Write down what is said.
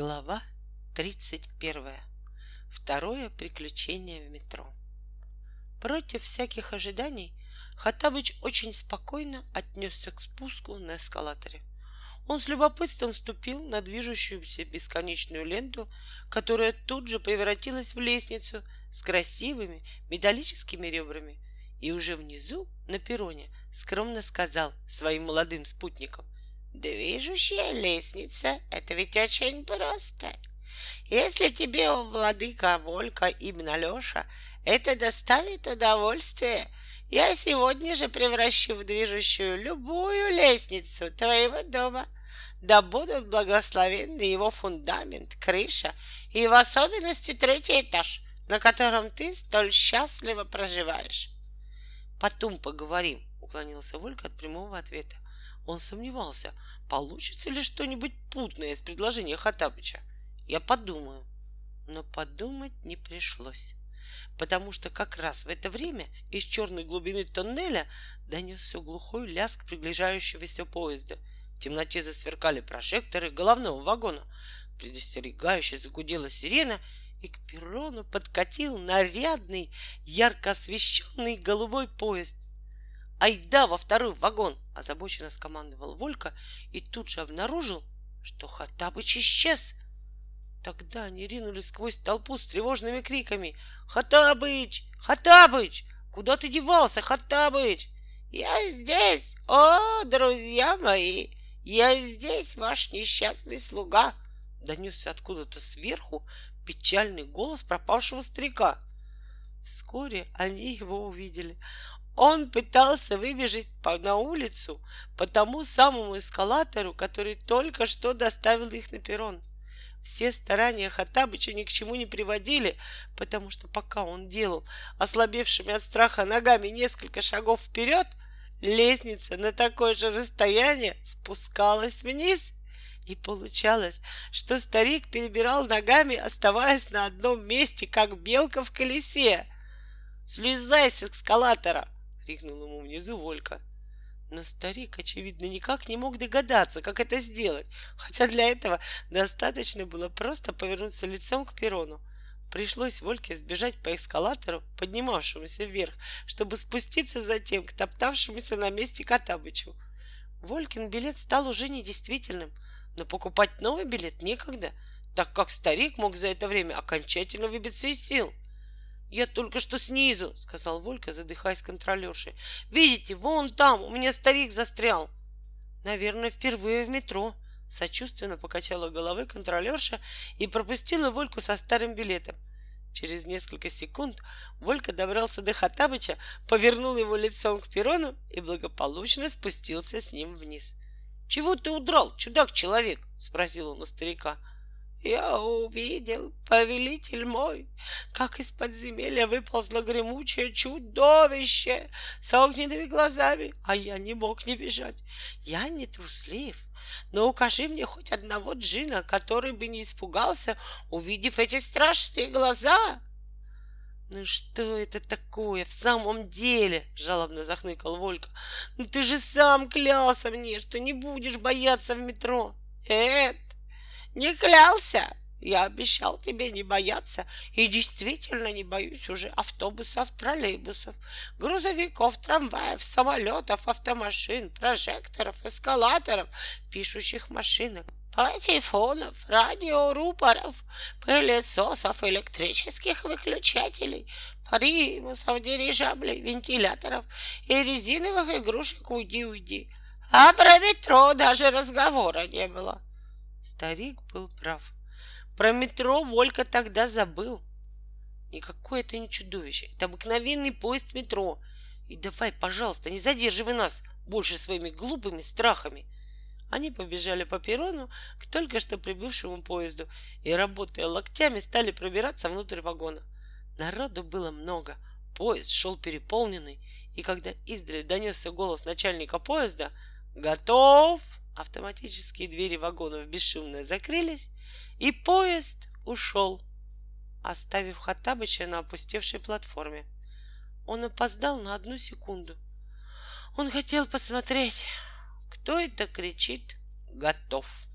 Глава 31. Второе приключение в метро. Против всяких ожиданий Хаттабыч очень спокойно отнесся к спуску на эскалаторе. Он с любопытством ступил на движущуюся бесконечную ленту, которая тут же превратилась в лестницу с красивыми металлическими ребрами, и уже внизу, на перроне, скромно сказал своим молодым спутникам — Движущая лестница — это ведь очень просто. Если тебе, о владыка Волька именно Леша, это доставит удовольствие, я сегодня же превращу в движущую любую лестницу твоего дома. Да будут благословенны его фундамент, крыша и в особенности третий этаж, на котором ты столь счастливо проживаешь. Потом поговорим, уклонился Волька от прямого ответа. Он сомневался, получится ли что-нибудь путное из предложения Хатабыча. Я подумаю. Но подумать не пришлось, потому что как раз в это время из черной глубины тоннеля донесся глухой лязг приближающегося поезда. В темноте засверкали прожекторы головного вагона. Предостерегающе загудела сирена, и к перрону подкатил нарядный, ярко освещенный голубой поезд — Айда во второй вагон! Озабоченно скомандовал Волька и тут же обнаружил, что Хатабыч исчез. Тогда они ринулись сквозь толпу с тревожными криками. «Хатабыч! Хатабыч! Куда ты девался, Хатабыч?» «Я здесь! О, друзья мои! Я здесь, ваш несчастный слуга!» Донесся откуда-то сверху печальный голос пропавшего старика. Вскоре они его увидели. Он пытался выбежать на улицу по тому самому эскалатору, который только что доставил их на перрон. Все старания Хаттабыча ни к чему не приводили, потому что пока он делал ослабевшими от страха ногами несколько шагов вперед, лестница на такое же расстояние спускалась вниз. И получалось, что старик перебирал ногами, оставаясь на одном месте, как белка в колесе. «Слезай с эскалатора!» — крикнул ему внизу Волька. Но старик, очевидно, никак не мог догадаться, как это сделать, хотя для этого достаточно было просто повернуться лицом к перрону. Пришлось Вольке сбежать по эскалатору, поднимавшемуся вверх, чтобы спуститься затем к топтавшемуся на месте Котабычу. Волькин билет стал уже недействительным, но покупать новый билет некогда, так как старик мог за это время окончательно выбиться из сил. «Я только что снизу», — сказал Волька, задыхаясь контролершей. «Видите, вон там, у меня старик застрял». «Наверное, впервые в метро», — сочувственно покачала головой контролерша и пропустила Вольку со старым билетом. Через несколько секунд Волька добрался до Хатабыча, повернул его лицом к перрону и благополучно спустился с ним вниз. «Чего ты удрал, чудак-человек?» — спросил он у старика. — я увидел, повелитель мой, как из подземелья выползло гремучее чудовище с огненными глазами, а я не мог не бежать. Я не труслив, но укажи мне хоть одного джина, который бы не испугался, увидев эти страшные глаза. «Ну что это такое в самом деле?» — жалобно захныкал Волька. «Ну ты же сам клялся мне, что не будешь бояться в метро!» «Эд, не клялся. Я обещал тебе не бояться, и действительно не боюсь уже автобусов, троллейбусов, грузовиков, трамваев, самолетов, автомашин, прожекторов, эскалаторов, пишущих машинок, патефонов, радиорупоров, пылесосов, электрических выключателей, примусов, дирижаблей, вентиляторов и резиновых игрушек «Уйди-уйди». А про метро даже разговора не было. Старик был прав. Про метро Волька тогда забыл. Никакое это не чудовище. Это обыкновенный поезд метро. И давай, пожалуйста, не задерживай нас больше своими глупыми страхами. Они побежали по перрону к только что прибывшему поезду и, работая локтями, стали пробираться внутрь вагона. Народу было много. Поезд шел переполненный, и когда издали донесся голос начальника поезда «Готов!», Автоматические двери вагонов бесшумно закрылись, и поезд ушел, оставив Хаттабыча на опустевшей платформе. Он опоздал на одну секунду. Он хотел посмотреть, кто это кричит «Готов!»